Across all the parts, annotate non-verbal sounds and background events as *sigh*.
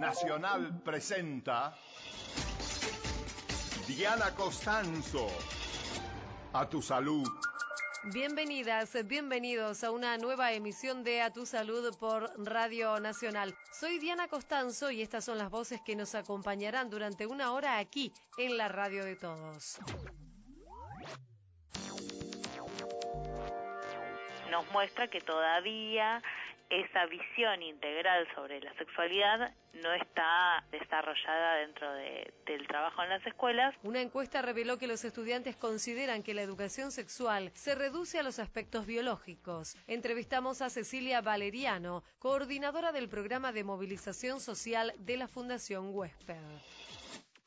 Nacional presenta Diana Costanzo. A tu salud. Bienvenidas, bienvenidos a una nueva emisión de A Tu Salud por Radio Nacional. Soy Diana Costanzo y estas son las voces que nos acompañarán durante una hora aquí en la radio de todos. Nos muestra que todavía esa visión integral sobre la sexualidad no está desarrollada dentro del trabajo en las escuelas. Una encuesta reveló que los estudiantes consideran que la educación sexual se reduce a los aspectos biológicos. Entrevistamos a Cecilia Valeriano, coordinadora del programa de movilización social de la Fundación Huésped.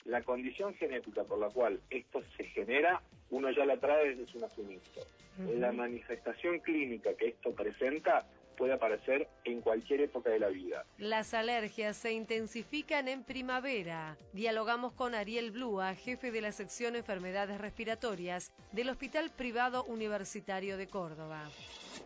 La condición genética por la cual esto se genera, uno ya la trae desde su nacimiento. La manifestación clínica que esto presenta puede aparecer en cualquier época de la vida. Las alergias se intensifican en primavera. Dialogamos con Ariel Blúa, jefe de la sección Enfermedades Respiratorias del Hospital Privado Universitario de Córdoba.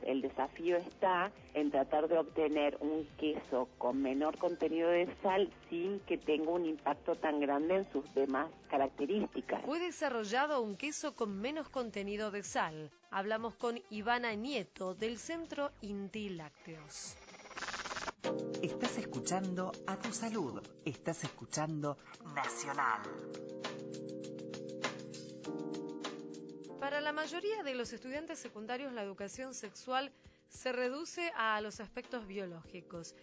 El desafío está en tratar de obtener un queso con menor contenido de sal sin que tenga un impacto tan grande en sus demás características. Fue desarrollado un queso con menos contenido de sal. Hablamos con Ivana Nieto del Centro Inti Lácteos. Estás escuchando a tu salud. Estás escuchando Nacional. Para la mayoría de los estudiantes secundarios la educación sexual se reduce a los aspectos biológicos.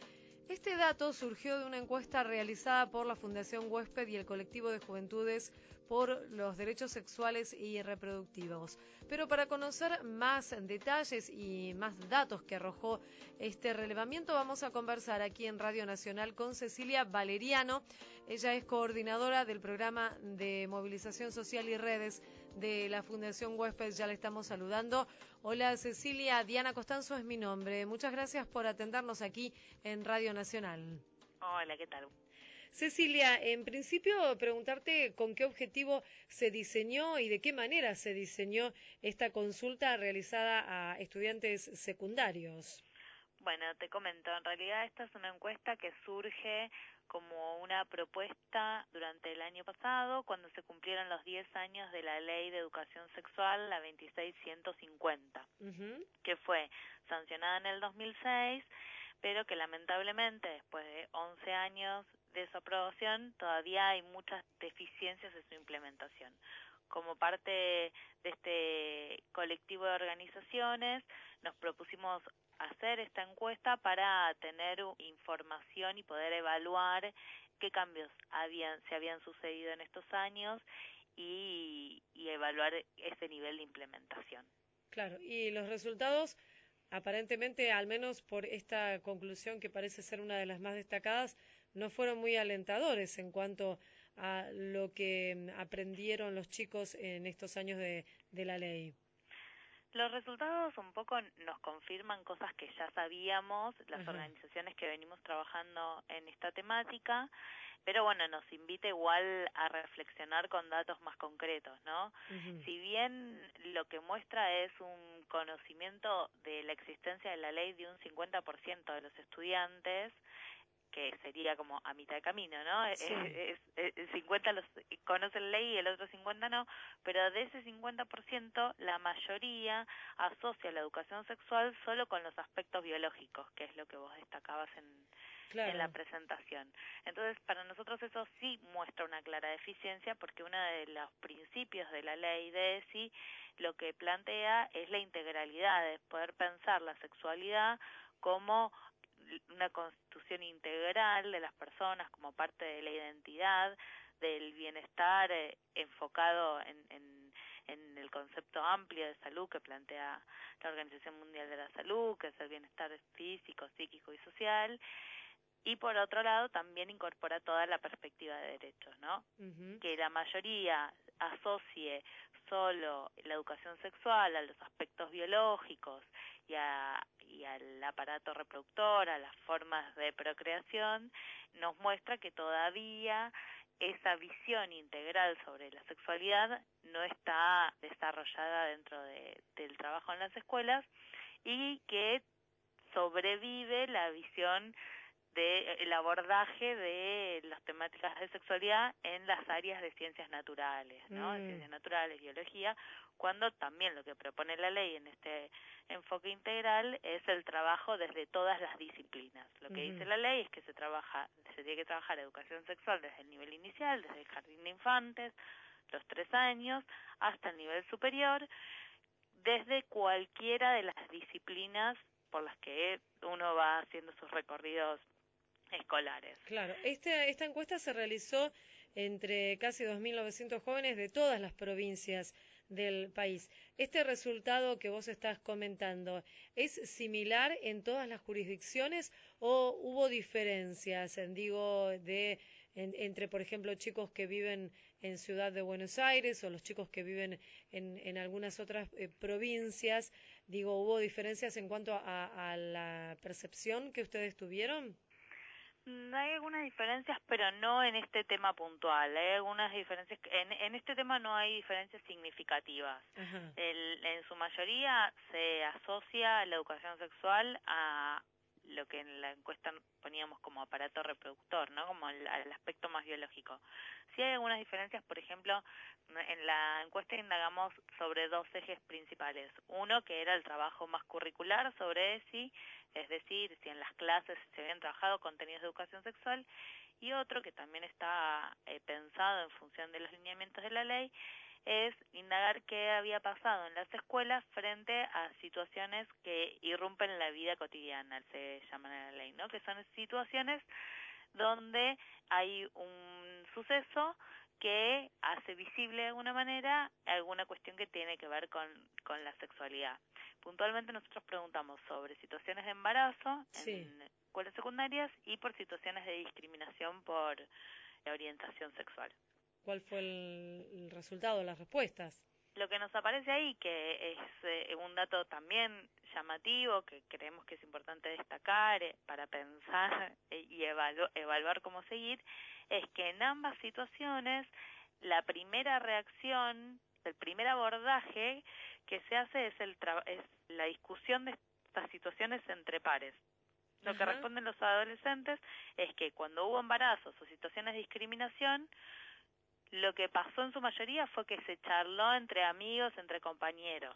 Este dato surgió de una encuesta realizada por la Fundación Huésped y el colectivo de juventudes por los derechos sexuales y reproductivos. Pero para conocer más detalles y más datos que arrojó este relevamiento, vamos a conversar aquí en Radio Nacional con Cecilia Valeriano. Ella es coordinadora del programa de movilización social y redes de la Fundación Huésped. Ya le estamos saludando. Hola Cecilia, Diana Costanzo es mi nombre. Muchas gracias por atendernos aquí en Radio Nacional. Hola, ¿qué tal? Cecilia, en principio preguntarte con qué objetivo se diseñó y de qué manera se diseñó esta consulta realizada a estudiantes secundarios. Bueno, te comento, en realidad esta es una encuesta que surge como una propuesta durante el año pasado, cuando se cumplieron los 10 años de la Ley de Educación Sexual, la 26150, que fue sancionada en el 2006 pero que lamentablemente después de 11 años de su aprobación todavía hay muchas deficiencias en su implementación. Como parte de este colectivo de organizaciones nos propusimos hacer esta encuesta para tener información y poder evaluar qué cambios habían, se habían sucedido en estos años y, y evaluar ese nivel de implementación. Claro, y los resultados aparentemente, al menos por esta conclusión que parece ser una de las más destacadas, no fueron muy alentadores en cuanto a lo que aprendieron los chicos en estos años de, la ley. Los resultados un poco nos confirman cosas que ya sabíamos, las organizaciones que venimos trabajando en esta temática, pero bueno, nos invita igual a reflexionar con datos más concretos, ¿no? Si bien lo que muestra es un conocimiento de la existencia de la ley de un 50% de los estudiantes, que sería como a mitad de camino, ¿no? Es, 50 los conocen ley y el otro 50 no, pero de ese 50% la mayoría asocia la educación sexual solo con los aspectos biológicos, que es lo que vos destacabas en, en la presentación. Entonces, para nosotros eso sí muestra una clara deficiencia porque uno de los principios de la ley de ESI lo que plantea es la integralidad, de poder pensar la sexualidad como una constitución integral de las personas como parte de la identidad, del bienestar eh, enfocado en, en, en, el concepto amplio de salud que plantea la Organización Mundial de la Salud, que es el bienestar físico, psíquico y social. Y por otro lado también incorpora toda la perspectiva de derechos, ¿no? Que la mayoría asocie solo la educación sexual a los aspectos biológicos y, a, y al aparato reproductor, a las formas de procreación, nos muestra que todavía esa visión integral sobre la sexualidad no está desarrollada dentro de, del trabajo en las escuelas y que sobrevive la visión del abordaje de las temáticas de sexualidad en las áreas de ciencias naturales, ¿no? Mm. Ciencias naturales, biología, cuando también lo que propone la ley en este enfoque integral es el trabajo desde todas las disciplinas. Lo que dice la ley es que se trabaja, se tiene que trabajar educación sexual desde el nivel inicial, desde el jardín de infantes, los tres años, hasta el nivel superior, desde cualquiera de las disciplinas por las que uno va haciendo sus recorridos escolares. Claro, esta, esta encuesta se realizó entre casi 2.900 jóvenes de todas las provincias del país. Este resultado que vos estás comentando, ¿es similar en todas las jurisdicciones o hubo diferencias, en, digo, de en- entre, por ejemplo, chicos que viven en Ciudad de Buenos Aires o los chicos que viven en, en algunas otras eh, provincias? Digo, ¿hubo diferencias en cuanto a, a la percepción que ustedes tuvieron? Mm, Hay algunas diferencias, pero no en este tema puntual. Hay algunas diferencias, en, en este tema no hay diferencias significativas. El- en su mayoría se asocia la educación sexual a lo que en la encuesta poníamos como aparato reproductor, ¿no? Como el, al aspecto más biológico. Sí hay algunas diferencias, por ejemplo, en la encuesta indagamos sobre dos ejes principales. Uno que era el trabajo más curricular sobre ESI, es decir, si en las clases se habían trabajado contenidos de educación sexual, y otro que también está eh, pensado en función de los lineamientos de la ley, es indagar qué había pasado en las escuelas frente a situaciones que irrumpen la vida cotidiana, se llaman en la ley, ¿no? Que son situaciones donde hay un suceso que hace visible de alguna manera alguna cuestión que tiene que ver con, con la sexualidad. Puntualmente nosotros preguntamos sobre situaciones de embarazo Sí. en escuelas secundarias y por situaciones de discriminación por orientación sexual. ¿Cuál fue el, el resultado, las respuestas? Lo que nos aparece ahí, que es eh, un dato también llamativo, que creemos que es importante destacar eh, para pensar eh, y evalu- evaluar cómo seguir, es que en ambas situaciones la primera reacción, el primer abordaje que se hace es, el tra- es la discusión de estas situaciones entre pares. Lo que responden los adolescentes es que cuando hubo embarazos o situaciones de discriminación, lo que pasó en su mayoría fue que se charló entre amigos, entre compañeros,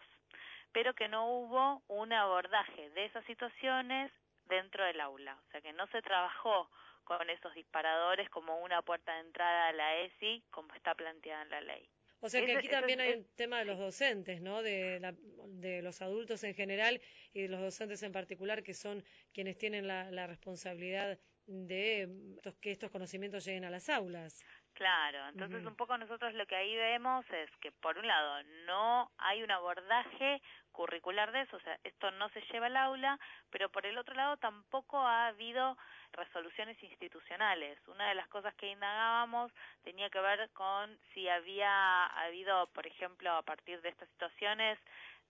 pero que no hubo un abordaje de esas situaciones dentro del aula. O sea, que no se trabajó con esos disparadores como una puerta de entrada a la ESI, como está planteada en la ley. O sea que aquí también hay un tema de los docentes, ¿no? De, la- de los adultos en general y de los docentes en particular, que son quienes tienen la, la responsabilidad de mm, estos- que estos conocimientos lleguen a las aulas. Claro, entonces un poco nosotros lo que ahí vemos es que por un lado no hay un abordaje curricular de eso, o sea, esto no se lleva al aula, pero por el otro lado tampoco ha habido resoluciones institucionales. Una de las cosas que indagábamos tenía que ver con si había habido, por ejemplo, a partir de estas situaciones,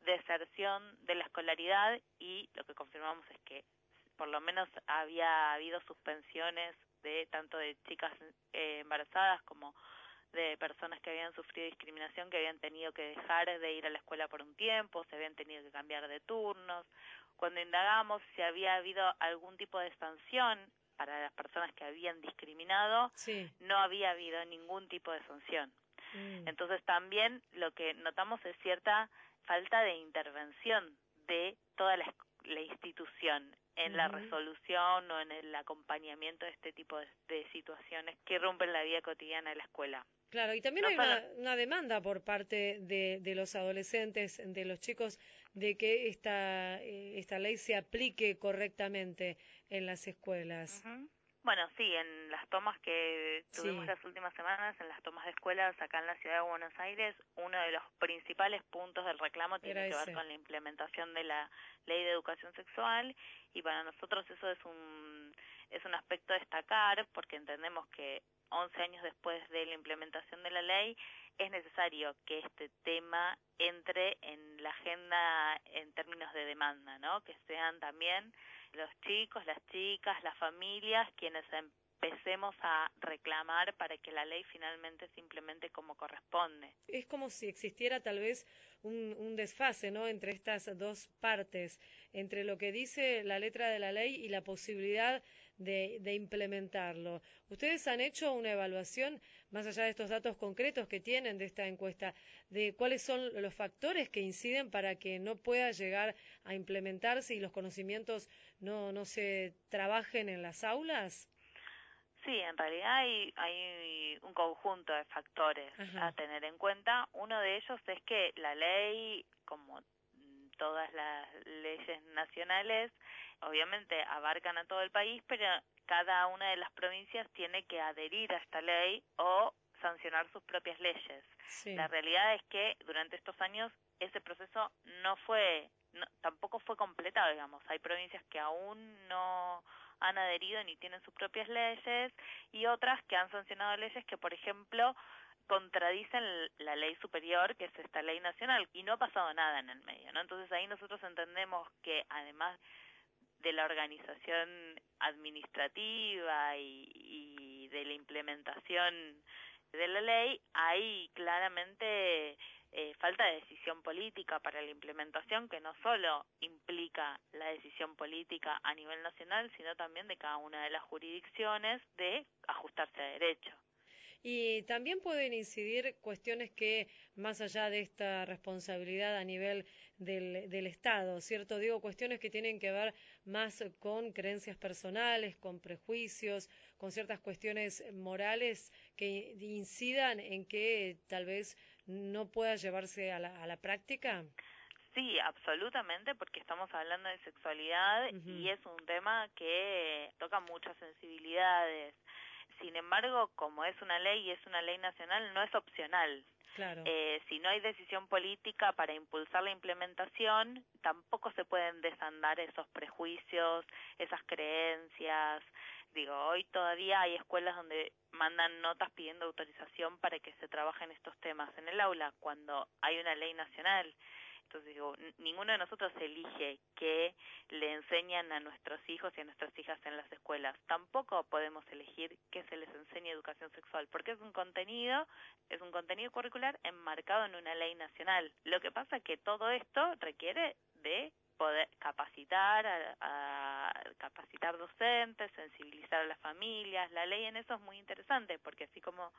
deserción de la escolaridad y lo que confirmamos es que por lo menos había habido suspensiones de tanto de chicas eh, embarazadas como de personas que habían sufrido discriminación, que habían tenido que dejar de ir a la escuela por un tiempo, se habían tenido que cambiar de turnos. Cuando indagamos si había habido algún tipo de sanción para las personas que habían discriminado, Sí. no había habido ningún tipo de sanción. Mm. Entonces también lo que notamos es cierta falta de intervención de toda la, la institución en la resolución o en el acompañamiento de este tipo de, de situaciones que rompen la vida cotidiana de la escuela. Claro, y también No hay una, una demanda por parte de, de los adolescentes, de los chicos, de que esta, eh, esta ley se aplique correctamente en las escuelas. Bueno, sí, en las tomas que tuvimos Sí. las últimas semanas, en las tomas de escuelas acá en la ciudad de Buenos Aires, uno de los principales puntos del reclamo tiene Era que ver con la implementación de la ley de educación sexual y para nosotros eso es un es un aspecto a destacar porque entendemos que 11 años después de la implementación de la ley es necesario que este tema entre en la agenda en términos de demanda, ¿no? Que sean también los chicos, las chicas, las familias quienes empecemos a reclamar para que la ley finalmente se implemente como corresponde. Es como si existiera tal vez un, desfase, ¿no? Entre estas dos partes, entre lo que dice la letra de la ley y la posibilidad de, implementarlo. ¿Ustedes han hecho una evaluación, más allá de estos datos concretos que tienen de esta encuesta, de cuáles son los factores que inciden para que no pueda llegar a implementarse y los conocimientos no, no se trabajen en las aulas? Sí, en realidad hay, hay un conjunto de factores a tener en cuenta. Uno de ellos es que la ley, como todas las leyes nacionales, obviamente abarcan a todo el país, pero cada una de las provincias tiene que adherir a esta ley o sancionar sus propias leyes. La realidad es que durante estos años ese proceso no fue, tampoco fue completado, digamos. Hay provincias que aún no han adherido ni tienen sus propias leyes y otras que han sancionado leyes que, por ejemplo, contradicen la ley superior, que es esta ley nacional, y no ha pasado nada en el medio, ¿no? Entonces ahí nosotros entendemos que además de la organización administrativa y, y de la implementación de la ley, hay claramente eh, falta de decisión política para la implementación que no solo implica la decisión política a nivel nacional, sino también de cada una de las jurisdicciones de ajustarse a derecho. Y también pueden incidir cuestiones que, más allá de esta responsabilidad a nivel del, del, Estado, ¿cierto? Digo, cuestiones que tienen que ver más con creencias personales, con prejuicios, con ciertas cuestiones morales que incidan en que tal vez no pueda llevarse a la, a la práctica? Sí, absolutamente, porque estamos hablando de sexualidad y es un tema que toca muchas sensibilidades. Sin embargo, como es una ley y es una ley nacional, no es opcional. Claro. Eh, si no hay decisión política para impulsar la implementación, tampoco se pueden desandar esos prejuicios, esas creencias, Digo, hoy todavía hay escuelas donde mandan notas pidiendo autorización para que se trabajen estos temas en el aula cuando hay una ley nacional. Entonces digo, ninguno de nosotros elige qué le enseñan a nuestros hijos y a nuestras hijas en las escuelas. Tampoco podemos elegir qué se les enseña educación sexual, porque es un contenido, es un contenido curricular enmarcado en una ley nacional. Lo que pasa es que todo esto requiere de poder capacitar, a, capacitar docentes, sensibilizar a las familias. La ley en eso es muy interesante porque así como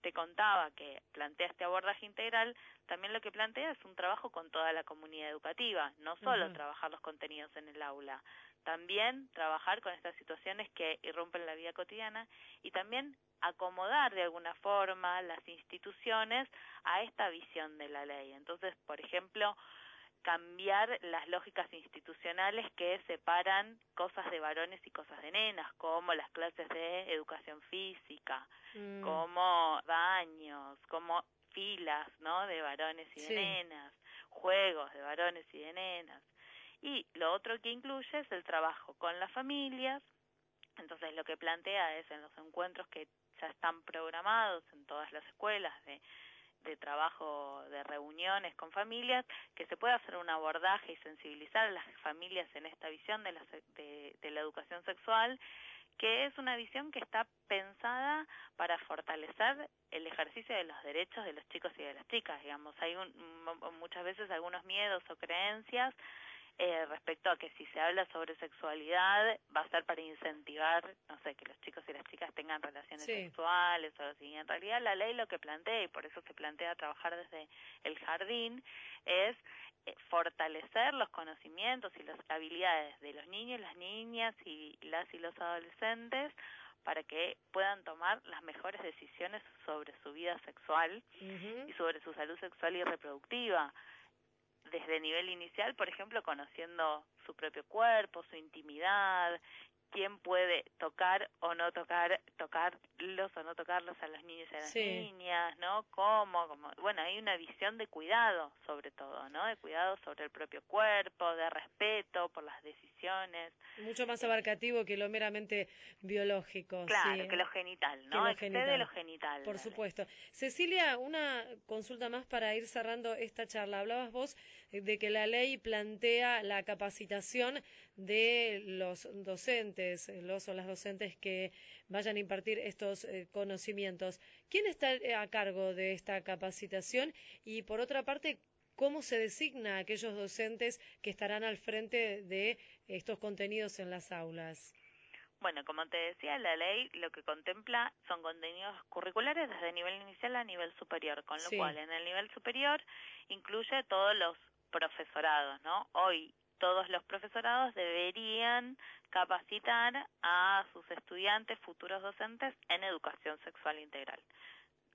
te contaba que plantea este abordaje integral, también lo que plantea es un trabajo con toda la comunidad educativa, no solo trabajar los contenidos en el aula, también trabajar con estas situaciones que irrumpen la vida cotidiana y también acomodar de alguna forma las instituciones a esta visión de la ley. Entonces, por ejemplo, cambiar las lógicas institucionales que separan cosas de varones y cosas de nenas, como las clases de educación física, mm. como baños, como filas, ¿no? De varones y de nenas, juegos de varones y de nenas. Y lo otro que incluye es el trabajo con las familias. Entonces lo que plantea es en los encuentros que ya están programados en todas las escuelas de de trabajo de reuniones con familias, que se pueda hacer un abordaje y sensibilizar a las familias en esta visión de la, de, de la educación sexual, que es una visión que está pensada para fortalecer el ejercicio de los derechos de los chicos y de las chicas, digamos. Hay un, muchas veces algunos miedos o creencias eh, respecto a que si se habla sobre sexualidad va a ser para incentivar, no sé, que los chicos y las chicas tengan relaciones sexuales o así. En realidad la ley lo que plantea, y por eso se plantea trabajar desde el jardín, es eh, fortalecer los conocimientos y las habilidades de los niños, las niñas y las y los adolescentes para que puedan tomar las mejores decisiones sobre su vida sexual y sobre su salud sexual y reproductiva desde nivel inicial, por ejemplo, conociendo su propio cuerpo, su intimidad, quién puede tocar o no tocar, tocarlos o no tocarlos a los niños y a las niñas, ¿no? Cómo, como, bueno, hay una visión de cuidado sobre todo, ¿no? De cuidado sobre el propio cuerpo, de respeto por las decisiones. Mucho más abarcativo que lo meramente biológico. Claro, que lo genital, ¿no? Lo Excede lo genital. Por supuesto. Cecilia, una consulta más para ir cerrando esta charla. Hablabas vos de que la ley plantea la capacitación de los docentes, los o las docentes que vayan a impartir estos eh, conocimientos. ¿Quién está eh, a cargo de esta capacitación? Y por otra parte, ¿cómo se designa a aquellos docentes que estarán al frente de estos contenidos en las aulas? Bueno, como te decía, la ley lo que contempla son contenidos curriculares desde nivel inicial a nivel superior, con lo Sí. cual en el nivel superior incluye todos los profesorados, ¿no? Hoy todos los profesorados deberían capacitar a sus estudiantes, futuros docentes, en educación sexual integral.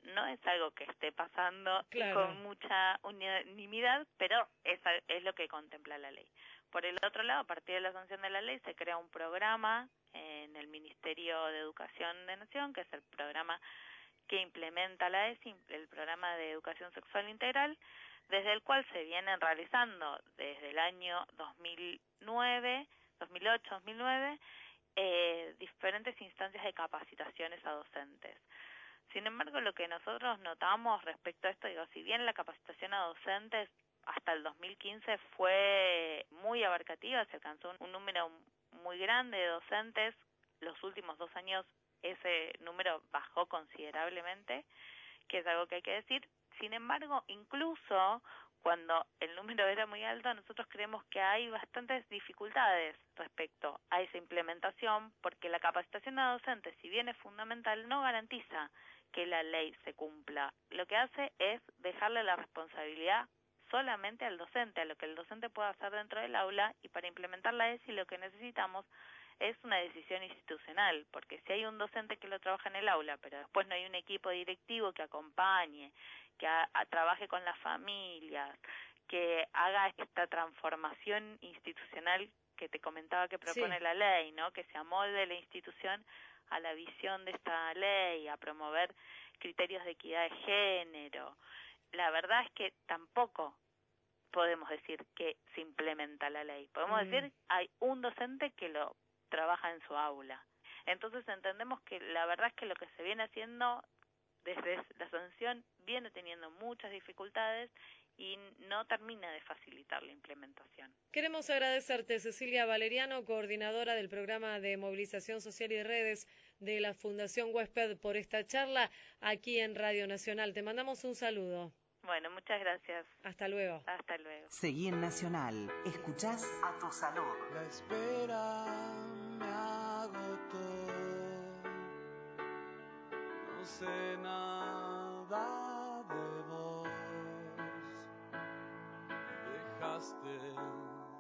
No es algo que esté pasando Claro. con mucha unanimidad, pero es, es lo que contempla la ley. Por el otro lado, a partir de la sanción de la ley, se crea un programa en el Ministerio de Educación de Nación, que es el programa que implementa la ESI, el programa de educación sexual integral, desde el cual se vienen realizando desde el año 2009, 2008, 2009, eh, diferentes instancias de capacitaciones a docentes. Sin embargo, lo que nosotros notamos respecto a esto, digo, si bien la capacitación a docentes hasta el 2015 fue muy abarcativa, se alcanzó un, un número muy grande de docentes, los últimos dos años ese número bajó considerablemente, que es algo que hay que decir. Sin embargo, incluso cuando el número era muy alto, nosotros creemos que hay bastantes dificultades respecto a esa implementación, porque la capacitación a docentes, si bien es fundamental, no garantiza que la ley se cumpla. Lo que hace es dejarle la responsabilidad solamente al docente, a lo que el docente pueda hacer dentro del aula, y para implementar la ESI lo que necesitamos es una decisión institucional, porque si hay un docente que lo trabaja en el aula, pero después no hay un equipo directivo que acompañe, que a- a- trabaje con las familias, que haga esta transformación institucional que te comentaba que propone Sí. la ley, ¿no? Que se amolde la institución a la visión de esta ley, a promover criterios de equidad de género. La verdad es que tampoco podemos decir que se implementa la ley. Podemos Mm. decir hay un docente que lo trabaja en su aula. Entonces entendemos que la verdad es que lo que se viene haciendo desde la sanción viene teniendo muchas dificultades y no termina de facilitar la implementación. Queremos agradecerte, Cecilia Valeriano, coordinadora del programa de movilización social y redes de la Fundación Huésped, por esta charla aquí en Radio Nacional. Te mandamos un saludo. Bueno, muchas gracias. Hasta luego. Hasta luego. Seguí en Nacional. Escuchás a tu salud. La espera me agotó. No sé nada de vos. Dejaste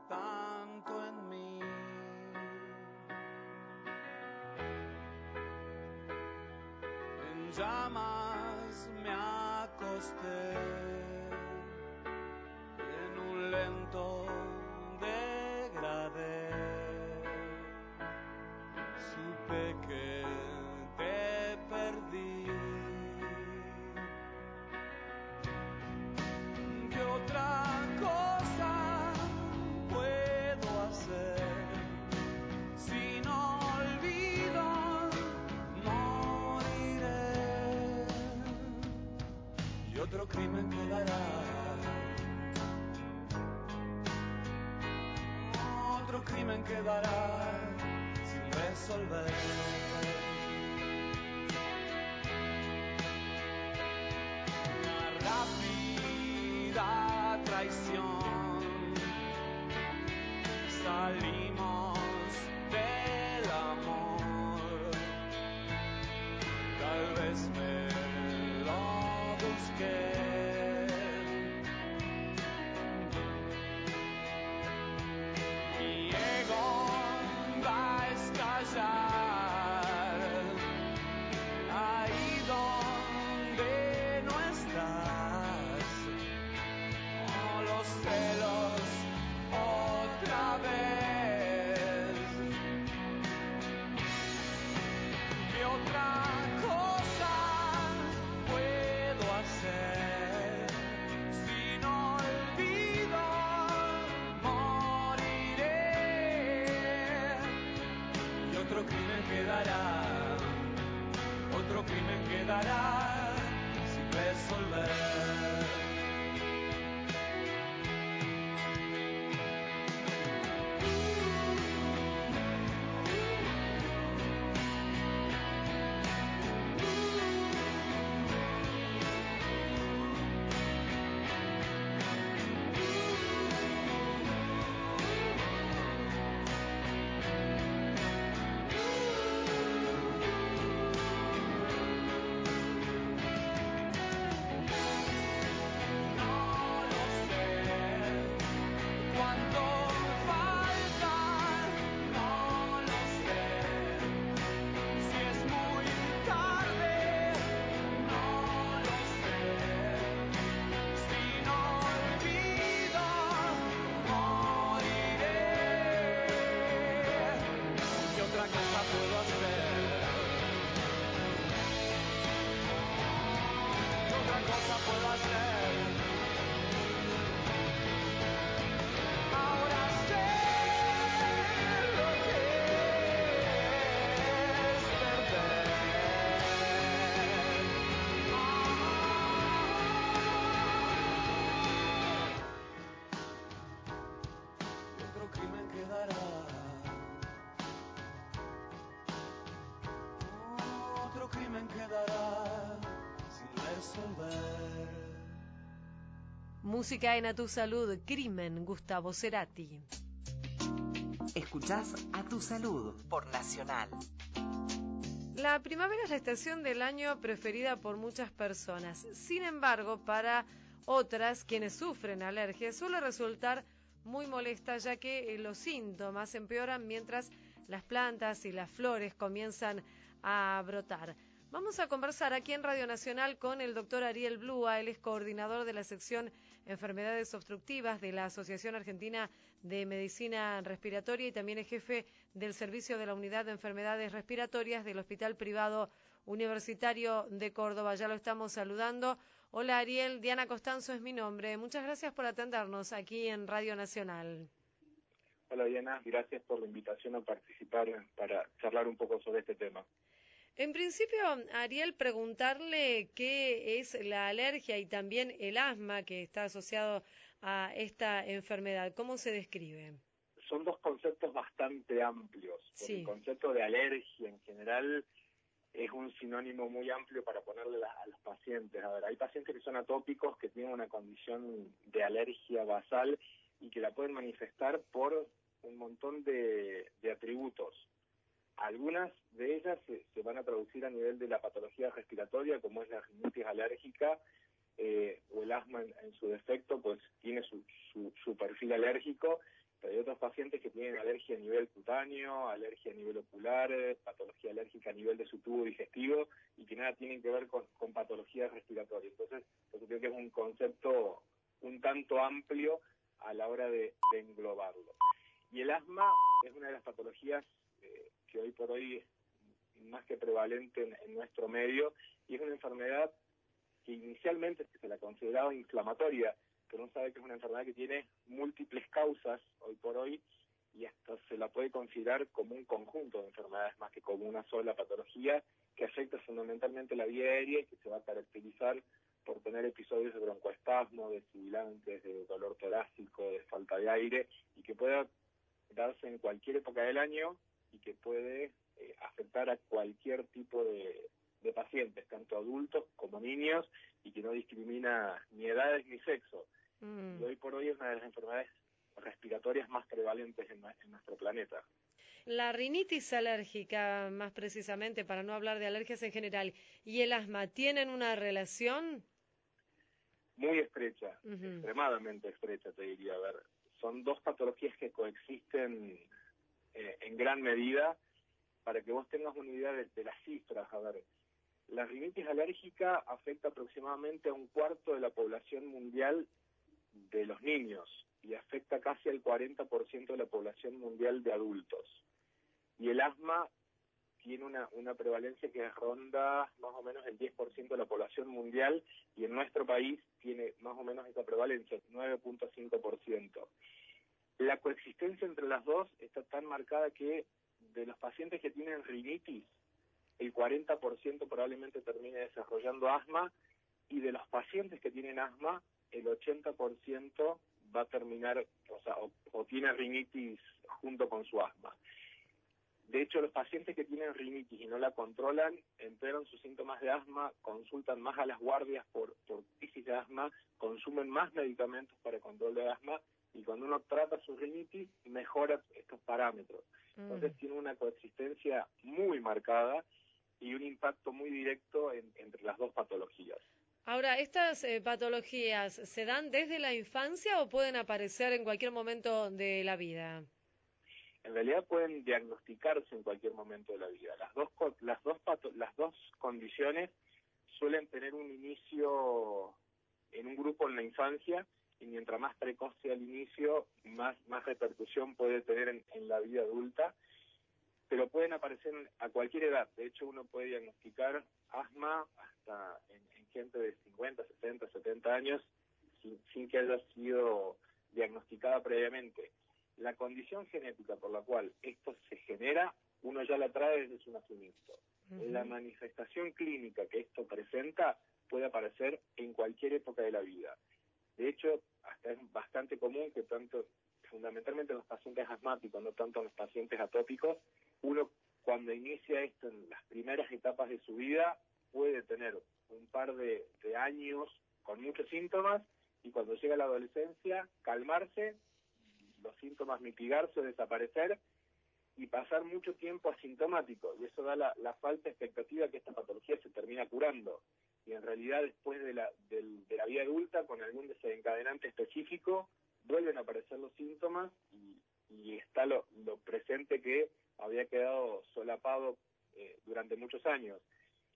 tanto en mí. En llamas me acosté quedará sin resolver. Música en A Tu Salud, Crimen, Gustavo Cerati. Escuchás a tu salud por Nacional. La primavera es la estación del año preferida por muchas personas. Sin embargo, para otras, quienes sufren alergia, suele resultar muy molesta ya que eh, los síntomas empeoran mientras las plantas y las flores comienzan a brotar. Vamos a conversar aquí en Radio Nacional con el doctor Ariel Blúa, él es coordinador de la sección Enfermedades Obstructivas de la Asociación Argentina de Medicina Respiratoria y también es jefe del servicio de la Unidad de Enfermedades Respiratorias del Hospital Privado Universitario de Córdoba. Ya lo estamos saludando. Hola Ariel, Diana Costanzo es mi nombre. Muchas gracias por atendernos aquí en Radio Nacional. Hola Diana, gracias por la invitación a participar para charlar un poco sobre este tema. En principio, Ariel, preguntarle qué es la alergia y también el asma que está asociado a esta enfermedad. ¿Cómo se describe? Son dos conceptos bastante amplios. Sí. El concepto de alergia en general es un sinónimo muy amplio para ponerle a, a los pacientes. A ver, hay pacientes que son atópicos, que tienen una condición de alergia basal y que la pueden manifestar por un montón de, de atributos. Algunas de ellas se, se, van a traducir a nivel de la patología respiratoria, como es la rinitis alérgica eh, o el asma en, su defecto, pues tiene su, su, su, perfil alérgico. Pero hay otros pacientes que tienen alergia a nivel cutáneo, alergia a nivel ocular, patología alérgica a nivel de su tubo digestivo y que nada tienen que ver con, con patología respiratoria. Entonces, yo creo que es un concepto un tanto amplio a la hora de, de englobarlo. Y el asma es una de las patologías eh, que hoy por hoy es más que prevalente en, nuestro medio y es una enfermedad que inicialmente se la consideraba inflamatoria, pero uno sabe que es una enfermedad que tiene múltiples causas hoy por hoy y hasta se la puede considerar como un conjunto de enfermedades más que como una sola patología que afecta fundamentalmente la vía aérea y que se va a caracterizar por tener episodios de broncoespasmo, de sibilantes, de dolor torácico, de falta de aire y que pueda darse en cualquier época del año y que puede eh, afectar a cualquier tipo de, de, pacientes, tanto adultos como niños, y que no discrimina ni edades ni sexo. Mm. Y hoy por hoy es una de las enfermedades respiratorias más prevalentes en, en nuestro planeta. La rinitis alérgica, más precisamente, para no hablar de alergias en general, y el asma, ¿tienen una relación? Muy estrecha, uh -huh. extremadamente estrecha, te diría. A ver, son dos patologías que coexisten eh, en gran medida. Para que vos tengas una idea de, las cifras, a ver, la rinitis alérgica afecta aproximadamente a un cuarto de la población mundial de los niños y afecta casi al 40% de la población mundial de adultos. Y el asma tiene una, una prevalencia que ronda más o menos el 10% de la población mundial y en nuestro país tiene más o menos esa prevalencia, 9.5%. La coexistencia entre las dos está tan marcada que de los pacientes que tienen rinitis, el 40% probablemente termine desarrollando asma y de los pacientes que tienen asma, el 80% va a terminar, o sea, o, tiene rinitis junto con su asma. De hecho, los pacientes que tienen rinitis y no la controlan, empeoran sus síntomas de asma, consultan más a las guardias por, por crisis de asma, consumen más medicamentos para control de asma y cuando uno trata su rinitis, mejora estos parámetros. Mm. Entonces tiene una coexistencia muy marcada y un impacto muy directo en, entre las dos patologías. Ahora, ¿estas eh, patologías se dan desde la infancia o pueden aparecer en cualquier momento de la vida? en realidad pueden diagnosticarse en cualquier momento de la vida. Las dos, las dos, las dos condiciones suelen tener un inicio en un grupo en la infancia y mientras más precoz sea el inicio, más, más repercusión puede tener en, en la vida adulta, pero pueden aparecer a cualquier edad. De hecho, uno puede diagnosticar asma hasta en, en gente de 50, 60, 70 años sin, sin que haya sido diagnosticada previamente la condición genética por la cual esto se genera, uno ya la trae desde su nacimiento. Uh -huh. La manifestación clínica que esto presenta puede aparecer en cualquier época de la vida. De hecho, hasta es bastante común que tanto, fundamentalmente en los pacientes asmáticos, no tanto en los pacientes atópicos, uno cuando inicia esto en las primeras etapas de su vida, puede tener un par de, años con muchos síntomas y cuando llega la adolescencia calmarse, los síntomas mitigarse o desaparecer y pasar mucho tiempo asintomático. Y eso da la, la falsa expectativa que esta patología se termina curando. Y en realidad después de la, del- de la vida adulta, con algún desencadenante específico, vuelven a aparecer los síntomas y, y está lo, lo presente que había quedado solapado eh, durante muchos años.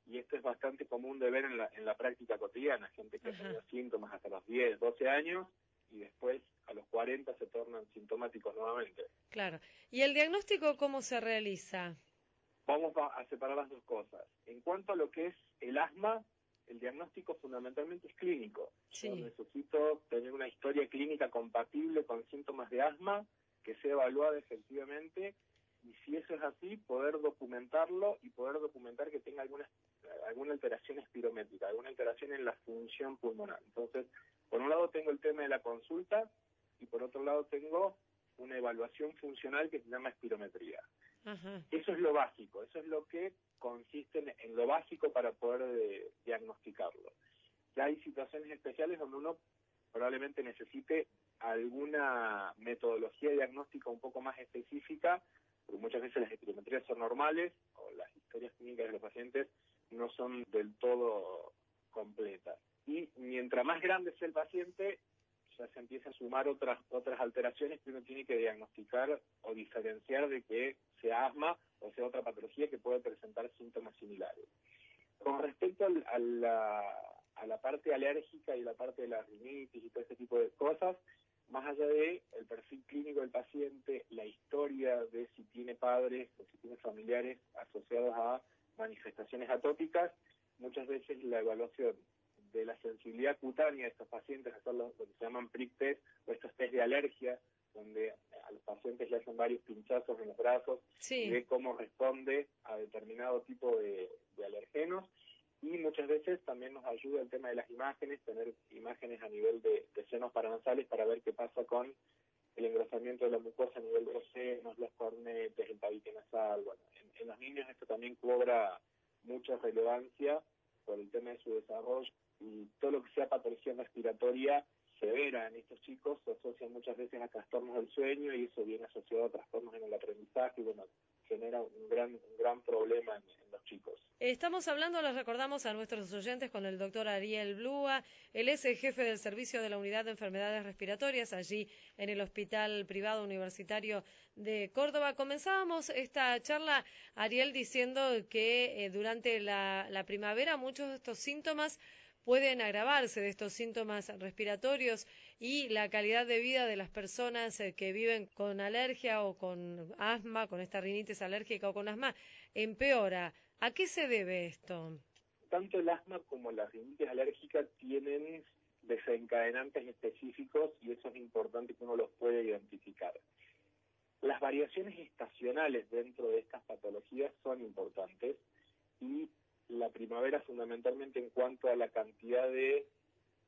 Y esto es bastante común de ver en la, en la práctica cotidiana, gente que ha tenido síntomas hasta los 10, 12 años y después a los 40 se tornan sintomáticos nuevamente. Claro. ¿Y el diagnóstico cómo se realiza? Vamos a separar las dos cosas. En cuanto a lo que es el asma, el diagnóstico fundamentalmente es clínico. Yo Sí. necesito tener una historia clínica compatible con síntomas de asma que sea evaluada efectivamente y si eso es así, poder documentarlo y poder documentar que tenga alguna, alguna alteración espirométrica, alguna alteración en la función pulmonar. Entonces, por un lado tengo el tema de la consulta y por otro lado tengo una evaluación funcional que se llama espirometría. Eso es lo básico, eso es lo que consiste en, en lo básico para poder eh, diagnosticarlo. Ya hay situaciones especiales donde uno probablemente necesite alguna metodología diagnóstica un poco más específica, porque muchas veces las espirometrías son normales o las historias clínicas de los pacientes no son del todo completas. Y mientras más grande sea el paciente, ya se empiezan a sumar otras otras alteraciones que uno tiene que diagnosticar o diferenciar de que sea asma o sea otra patología que puede presentar síntomas similares. Con respecto al- a, la, a la parte alérgica y la parte de la rinitis y todo ese tipo de cosas, más allá de el perfil clínico del paciente, la historia de si tiene padres o si tiene familiares asociados a manifestaciones atópicas, muchas veces la evaluación de la sensibilidad cutánea de estos pacientes, hacer lo, que se llaman prick test o estos test de alergia, donde a los pacientes le hacen varios pinchazos en los brazos y Sí. ve cómo responde a determinado tipo de, de alergenos. Y muchas veces también nos ayuda el tema de las imágenes, tener imágenes a nivel de, de senos paranasales para ver qué pasa con el engrosamiento de la mucosa a nivel de los senos, los cornetes, el tabique nasal. Bueno, en, en los niños esto también cobra mucha relevancia por el tema de su desarrollo y todo lo que sea patología respiratoria severa en estos chicos se asocia muchas veces a trastornos del sueño y eso viene asociado a trastornos en el aprendizaje y bueno, genera un gran, un gran problema en, los chicos. Estamos hablando, les recordamos a nuestros oyentes, con el doctor Ariel Blúa. Él es el jefe del servicio de la Unidad de Enfermedades Respiratorias allí en el Hospital Privado Universitario de Córdoba. Comenzábamos esta charla, Ariel, diciendo que eh, durante la primavera muchos de estos síntomas pueden agravarse de estos síntomas respiratorios y la calidad de vida de las personas eh, que viven con alergia o con asma, con esta rinitis alérgica o con asma, empeora. ¿A qué se debe esto? Tanto el asma como la rinitis alérgica tienen desencadenantes específicos y eso es importante que uno los pueda identificar. Las variaciones estacionales dentro de estas patologías son importantes y la primavera fundamentalmente en cuanto a la cantidad de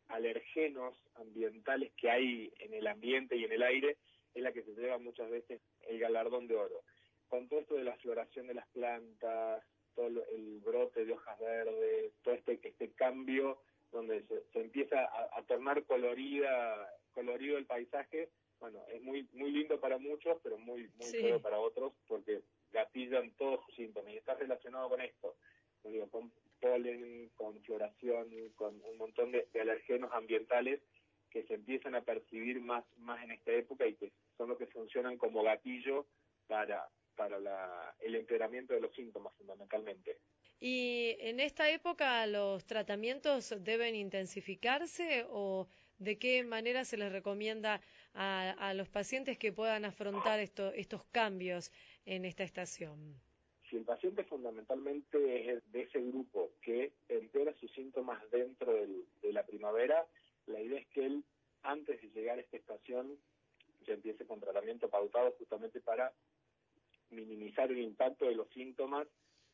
alergenos ambientales que hay en el ambiente y en el aire es la que se lleva muchas veces el galardón de oro. Con todo esto de la floración de las plantas, todo el brote de hojas verdes, todo este, este cambio donde se, se empieza a, a tornar colorida, colorido el paisaje, bueno, es muy muy lindo para muchos, pero muy muy Sí. feo para otros porque gatillan todos sus síntomas y está relacionado con esto, con polen, con floración, con un montón de, de alergenos ambientales que se empiezan a percibir más más en esta época y que son los que funcionan como gatillo para para la, el empeoramiento de los síntomas fundamentalmente. ¿Y en esta época los tratamientos deben intensificarse o de qué manera se les recomienda a, a los pacientes que puedan afrontar esto- estos cambios en esta estación? Si el paciente fundamentalmente es de ese grupo que empeora sus síntomas dentro de la primavera, la idea es que él, antes de llegar a esta estación, ya empiece con tratamiento pautado justamente para minimizar el impacto de los síntomas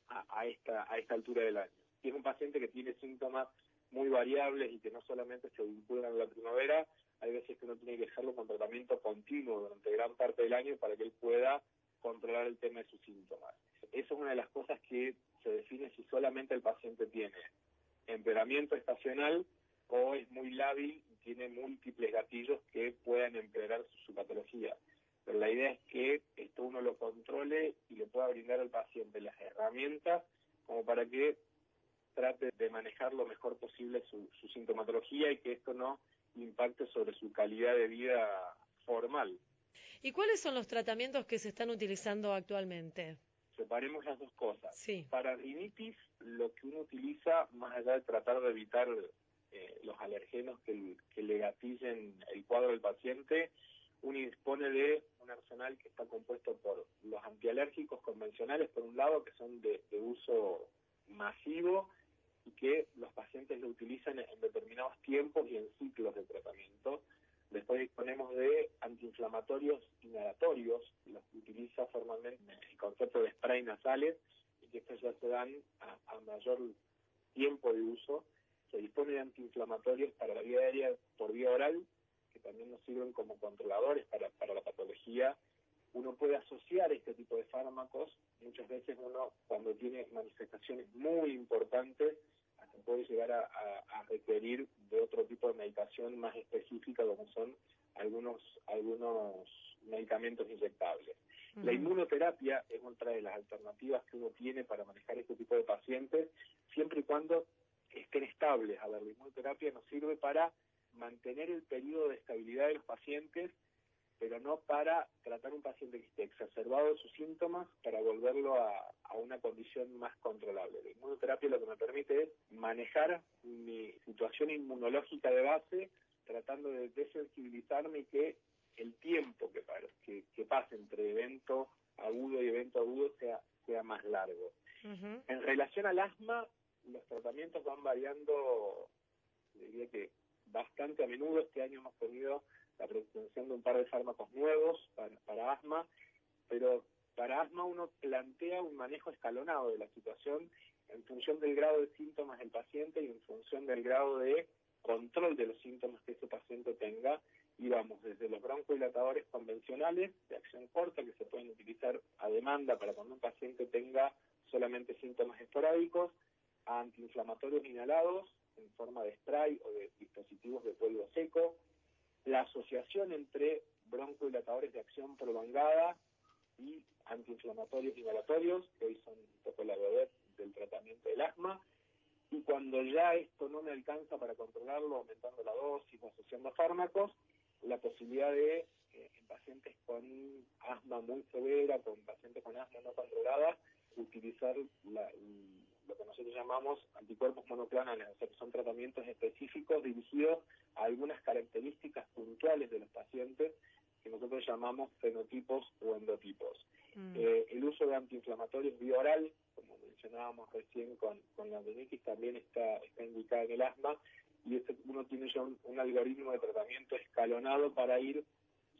a, a esta, a esta altura del año. Si es un paciente que tiene síntomas muy variables y que no solamente se vinculan a la primavera, hay veces que uno tiene que dejarlo con tratamiento continuo durante gran parte del año para que él pueda controlar el tema de sus síntomas. Eso es una de las cosas que se define si solamente el paciente tiene empeoramiento estacional o es muy lábil y tiene múltiples gatillos que puedan empeorar su, patología. Pero la idea es que esto uno lo controle y le pueda brindar al paciente las herramientas como para que trate de manejar lo mejor posible su sintomatología y que esto no impacte sobre su calidad de vida formal. ¿Y cuáles son los tratamientos que se están utilizando actualmente? Separemos las dos cosas. Sí. Para rinitis, lo que uno utiliza, más allá de tratar de evitar eh, los alergenos que, que le gatillen el cuadro del paciente, uno dispone de un arsenal que está compuesto por los antialérgicos convencionales, por un lado, que son de, de uso masivo y que los pacientes lo utilizan en determinados tiempos y en ciclos de tratamiento. Después disponemos de antiinflamatorios inhalatorios, los que utiliza formalmente el concepto de spray nasales, y que estos ya se dan a, mayor tiempo de uso. Se dispone de antiinflamatorios para la vía aérea por vía oral, que también nos sirven como controladores para, para la patología. Uno puede asociar este tipo de fármacos, muchas veces uno cuando tiene manifestaciones muy importantes, puede llegar a, a, a requerir de otro tipo de medicación más específica, como son algunos, algunos medicamentos inyectables. Uh -huh. La inmunoterapia es otra de las alternativas que uno tiene para manejar este tipo de pacientes, siempre y cuando estén estables. A ver, la inmunoterapia nos sirve para mantener el periodo de estabilidad de los pacientes, pero no para tratar un paciente que esté exacerbado de sus síntomas para volverlo a, a, una condición más controlable. La inmunoterapia lo que me permite es manejar mi situación inmunológica de base, tratando de desensibilizarme y que el tiempo que, que, que pase entre evento agudo y evento agudo sea, sea más largo. Uh -huh. En relación al asma, los tratamientos van variando, diría que bastante a menudo. Este año hemos tenido la presentación de un par de fármacos nuevos para, para, asma, pero para asma uno plantea un manejo escalonado de la situación en función del grado de síntomas del paciente y en función del grado de control de los síntomas que ese paciente tenga. Y vamos desde los broncodilatadores convencionales de acción corta que se pueden utilizar a demanda para cuando un paciente tenga solamente síntomas esporádicos a antiinflamatorios inhalados en forma de spray o de dispositivos de polvo seco, la asociación entre broncodilatadores de acción prolongada y antiinflamatorios inhalatorios, que hoy son un poco la vedette del tratamiento del asma, y cuando ya esto no me alcanza para controlarlo, aumentando la dosis o asociando fármacos, la posibilidad de, eh, en pacientes con asma muy severa, con pacientes con asma no controlada, utilizar la, lo que nosotros llamamos anticuerpos monoclonales, o sea que son tratamientos específicos dirigidos a algunas características puntuales de los pacientes que nosotros llamamos fenotipos o endotipos. Mm. Eh, el uso de antiinflamatorios vía oral, como mencionábamos recién con, con la rinitis, también está, está indicada en el asma y este, uno tiene ya un, un, algoritmo de tratamiento escalonado para ir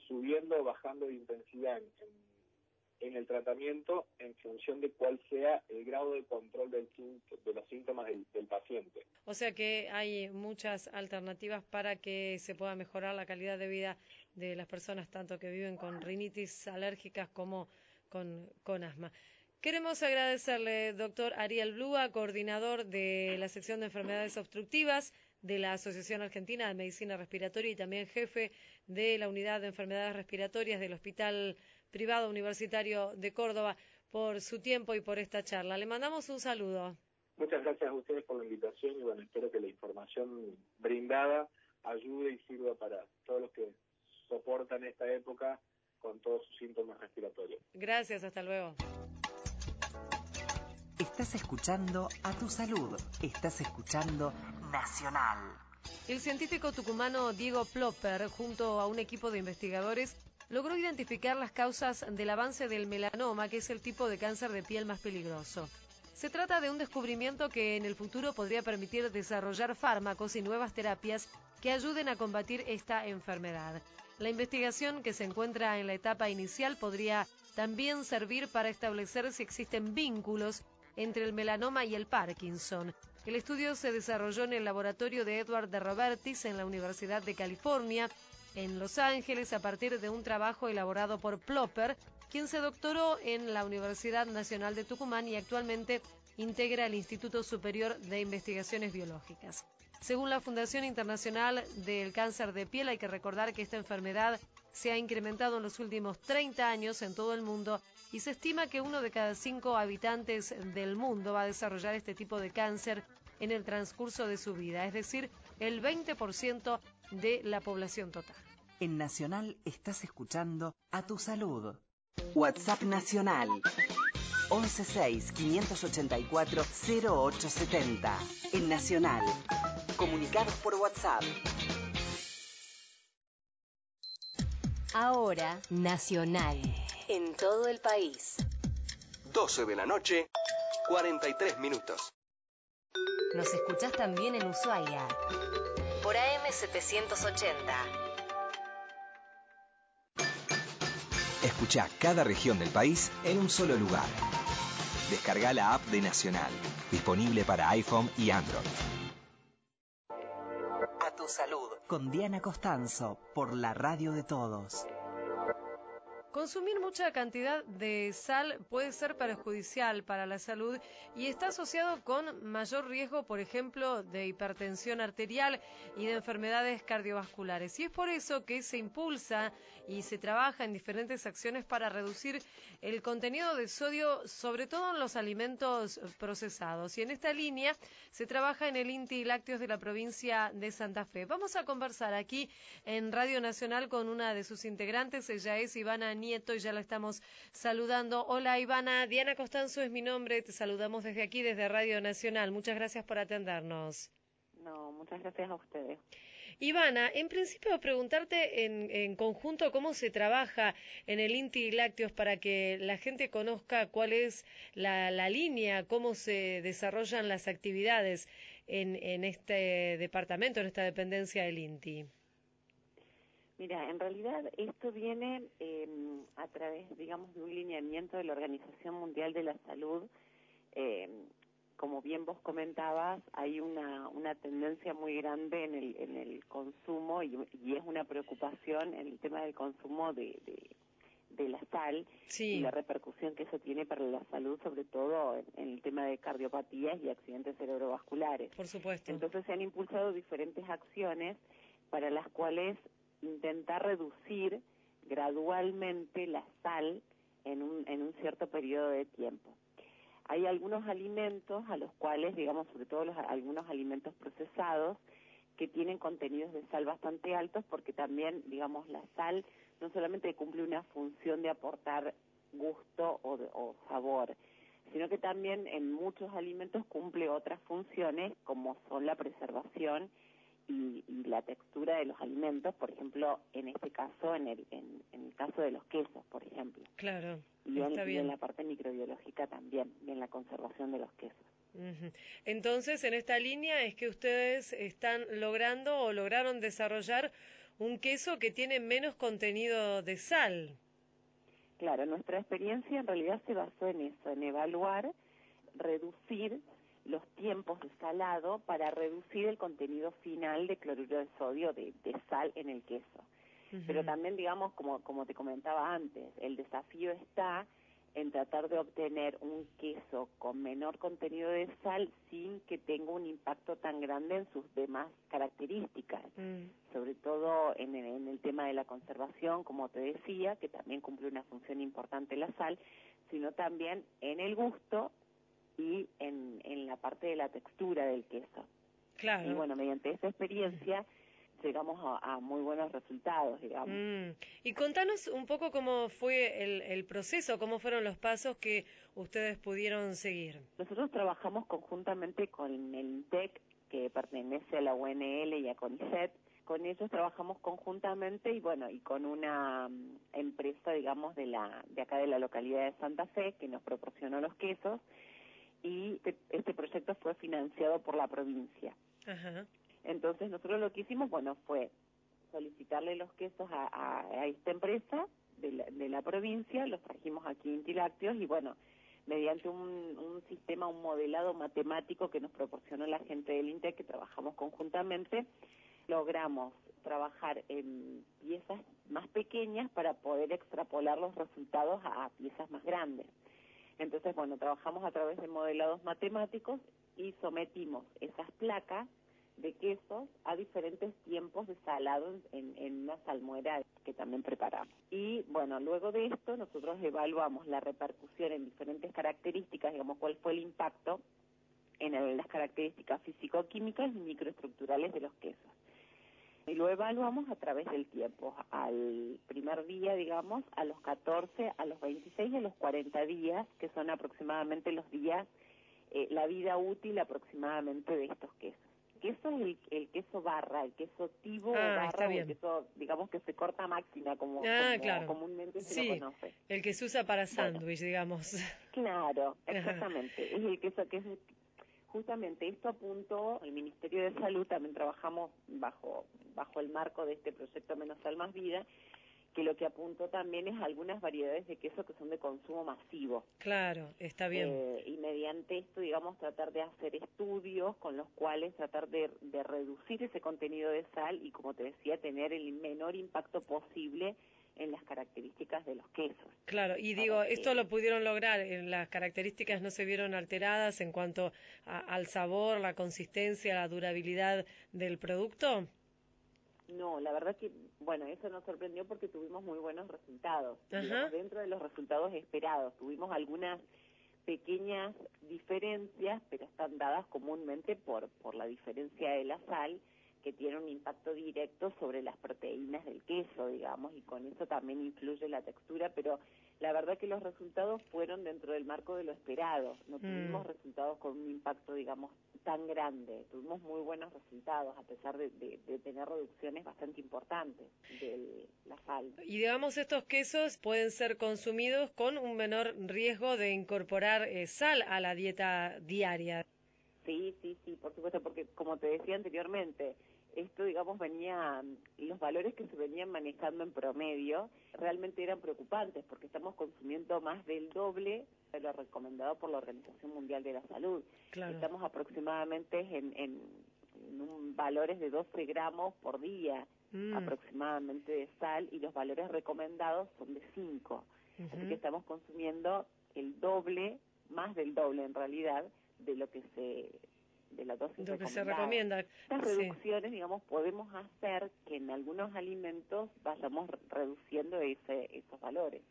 subiendo o bajando de intensidad en, en en el tratamiento en función de cuál sea el grado de control del, de los síntomas del, paciente. O sea que hay muchas alternativas para que se pueda mejorar la calidad de vida de las personas, tanto que viven con rinitis alérgicas como con, con asma. Queremos agradecerle, doctor Ariel Blúa, coordinador de la sección de enfermedades obstructivas de la Asociación Argentina de Medicina Respiratoria y también jefe de la unidad de enfermedades respiratorias del Hospital Privado Universitario de Córdoba, por su tiempo y por esta charla. Le mandamos un saludo. Muchas gracias a ustedes por la invitación y bueno, espero que la información brindada ayude y sirva para todos los que soportan esta época con todos sus síntomas respiratorios. Gracias, hasta luego. Estás escuchando a tu salud. Estás escuchando Nacional. El científico tucumano Diego Plopper, junto a un equipo de investigadores, logró identificar las causas del avance del melanoma, que es el tipo de cáncer de piel más peligroso. Se trata de un descubrimiento que en el futuro podría permitir desarrollar fármacos y nuevas terapias que ayuden a combatir esta enfermedad. La investigación que se encuentra en la etapa inicial podría también servir para establecer si existen vínculos entre el melanoma y el Parkinson. El estudio se desarrolló en el laboratorio de Edward de Robertis en la Universidad de California, en Los Ángeles, a partir de un trabajo elaborado por Plopper, quien se doctoró en la Universidad Nacional de Tucumán y actualmente integra el Instituto Superior de Investigaciones Biológicas. Según la Fundación Internacional del Cáncer de Piel, hay que recordar que esta enfermedad se ha incrementado en los últimos 30 años en todo el mundo y se estima que uno de cada cinco habitantes del mundo va a desarrollar este tipo de cáncer en el transcurso de su vida, es decir, el 20% de la población total. En Nacional estás escuchando A Tu Salud. WhatsApp Nacional 116-584-0870. En Nacional. Comunicados por WhatsApp. Ahora, Nacional. En todo el país. 12 de la noche, 43 minutos. Nos escuchás también en Ushuaia. Por AM780. Escucha cada región del país en un solo lugar. Descarga la app de Nacional, disponible para iPhone y Android. A tu salud. Con Diana Costanzo, por la radio de todos. Consumir mucha cantidad de sal puede ser perjudicial para la salud y está asociado con mayor riesgo, por ejemplo, de hipertensión arterial y de enfermedades cardiovasculares. Y es por eso que se impulsa y se trabaja en diferentes acciones para reducir el contenido de sodio, sobre todo en los alimentos procesados. Y en esta línea se trabaja en el INTI Lácteos de la provincia de Santa Fe. Vamos a conversar aquí en Radio Nacional con una de sus integrantes. Ella es Ivana Nieto y ya la estamos saludando. Hola Ivana, Diana Costanzo es mi nombre. Te saludamos desde aquí, desde Radio Nacional. Muchas gracias por atendernos. No, muchas gracias a ustedes. Ivana, en principio preguntarte en, en, conjunto cómo se trabaja en el Inti Lácteos para que la gente conozca cuál es la, línea, cómo se desarrollan las actividades en, en, este departamento, en esta dependencia del Inti. Mira, en realidad esto viene eh, a través, digamos, de un lineamiento de la Organización Mundial de la Salud. Eh, como bien vos comentabas, hay una, una tendencia muy grande en el, en el consumo y, y es una preocupación en el tema del consumo de, de, de la sal sí. y la repercusión que eso tiene para la salud, sobre todo en, en, el tema de cardiopatías y accidentes cerebrovasculares. Por supuesto. Entonces se han impulsado diferentes acciones para las cuales intentar reducir gradualmente la sal en un, en un cierto periodo de tiempo hay algunos alimentos a los cuales, digamos, sobre todo los, algunos alimentos procesados, que tienen contenidos de sal bastante altos porque también, digamos, la sal no solamente cumple una función de aportar gusto o, o sabor, sino que también en muchos alimentos cumple otras funciones como son la preservación y, y, la textura de los alimentos, por ejemplo, en este caso, en el, en, en el caso de los quesos, por ejemplo. Claro. Y en, está y bien. en la parte microbiológica también, y en la conservación de los quesos. Entonces, en esta línea es que ustedes están logrando o lograron desarrollar un queso que tiene menos contenido de sal. Claro, nuestra experiencia en realidad se basó en eso, en evaluar, reducir los tiempos de salado para reducir el contenido final de cloruro de sodio de, de sal en el queso. Uh -huh. Pero también, digamos, como, como te comentaba antes, el desafío está en tratar de obtener un queso con menor contenido de sal sin que tenga un impacto tan grande en sus demás características, mm. sobre todo en el, en el tema de la conservación, como te decía, que también cumple una función importante la sal, sino también en el gusto y en, en la parte de la textura del queso. Claro. Y bueno, mediante esa experiencia llegamos a, a muy buenos resultados, digamos. Mm. Y contanos un poco cómo fue el, el proceso, cómo fueron los pasos que ustedes pudieron seguir. Nosotros trabajamos conjuntamente con el INTEC, que pertenece a la UNL y a CONICET, con ellos trabajamos conjuntamente y bueno, y con una um, empresa, digamos, de la de acá de la localidad de Santa Fe que nos proporcionó los quesos y este proyecto fue financiado por la provincia. Ajá. Entonces nosotros lo que hicimos, bueno, fue solicitarle los quesos a, a, a esta empresa de la, de la, provincia, los trajimos aquí en Tilácteos y bueno, mediante un, un, sistema, un modelado matemático que nos proporcionó la gente del INTEC, que trabajamos conjuntamente, logramos trabajar en piezas más pequeñas para poder extrapolar los resultados a piezas más grandes. Entonces, bueno, trabajamos a través de modelados matemáticos y sometimos esas placas de quesos a diferentes tiempos de salado en, en una salmuera que también preparamos. Y bueno, luego de esto nosotros evaluamos la repercusión en diferentes características, digamos, cuál fue el impacto en las características físico-químicas y microestructurales de los quesos. Y lo evaluamos a través del tiempo, al primer día, digamos, a los 14, a los 26 y a los 40 días, que son aproximadamente los días, eh, la vida útil aproximadamente de estos quesos queso es el, el, queso barra, el queso tibo ah, barra, el queso, digamos que se corta máxima, como, ah, como claro. comúnmente se sí, lo conoce. El que se usa para sándwich, digamos. Claro, *laughs* exactamente. es el queso que es justamente esto apuntó el Ministerio de Salud, también trabajamos bajo bajo el marco de este proyecto Menos Sal Más Vida, que lo que apuntó también es algunas variedades de queso que son de consumo masivo. Claro, está bien. Eh, y mediante esto, digamos, tratar de hacer estudios con los cuales tratar de, de reducir ese contenido de sal y, como te decía, tener el menor impacto posible en las características de los quesos. Claro, y digo, ¿esto lo pudieron lograr? ¿Las características no se vieron alteradas en cuanto a, al sabor, la consistencia, la durabilidad del producto? No, la verdad que, bueno, eso nos sorprendió porque tuvimos muy buenos resultados. Digamos, dentro de los resultados esperados, tuvimos algunas pequeñas diferencias, pero están dadas comúnmente por, por la diferencia de la sal que tiene un impacto directo sobre las proteínas del queso, digamos, y con eso también influye la textura, pero la verdad que los resultados fueron dentro del marco de lo esperado. No tuvimos Mm. resultados con un impacto, digamos, tan grande. Tuvimos muy buenos resultados, a pesar de, de- de tener reducciones bastante importantes de la sal. Y digamos, estos quesos pueden ser consumidos con un menor riesgo de incorporar eh, sal a la dieta diaria. Sí, sí, sí, por supuesto, porque como te decía anteriormente, esto, digamos, venía, los valores que se venían manejando en promedio realmente eran preocupantes, porque estamos consumiendo más del doble de lo recomendado por la Organización Mundial de la Salud. Claro. Estamos aproximadamente en, en, en un, valores de 12 gramos por día Mm. aproximadamente de sal y los valores recomendados son de 5. Así Ujú. que estamos consumiendo el doble, más del doble en realidad, de lo que se de la dosis Lo que se recomendada. recomienda. Estas sí. reducciones, digamos, podemos hacer que en algunos alimentos vayamos reduciendo ese, esos valores.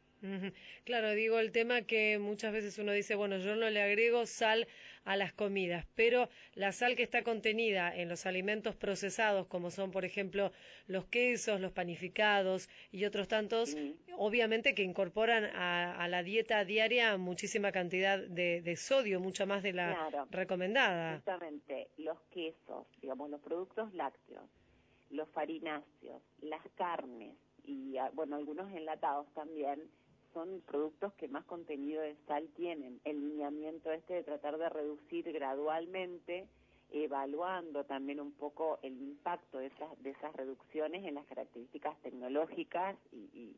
Claro, digo el tema que muchas veces uno dice, bueno, yo no le agrego sal a las comidas, pero la sal que está contenida en los alimentos procesados, como son, por ejemplo, los quesos, los panificados y otros tantos, obviamente que incorporan a, a la dieta diaria muchísima cantidad de, de sodio, mucha más de la Claro. recomendada. Justamente los quesos, digamos, los productos lácteos, los farináceos, las carnes y, ah, bueno, algunos enlatados también son productos que más contenido de sal tienen. El lineamiento este de tratar de reducir gradualmente, evaluando también un poco el impacto de esas, de esas reducciones en las características tecnológicas y, y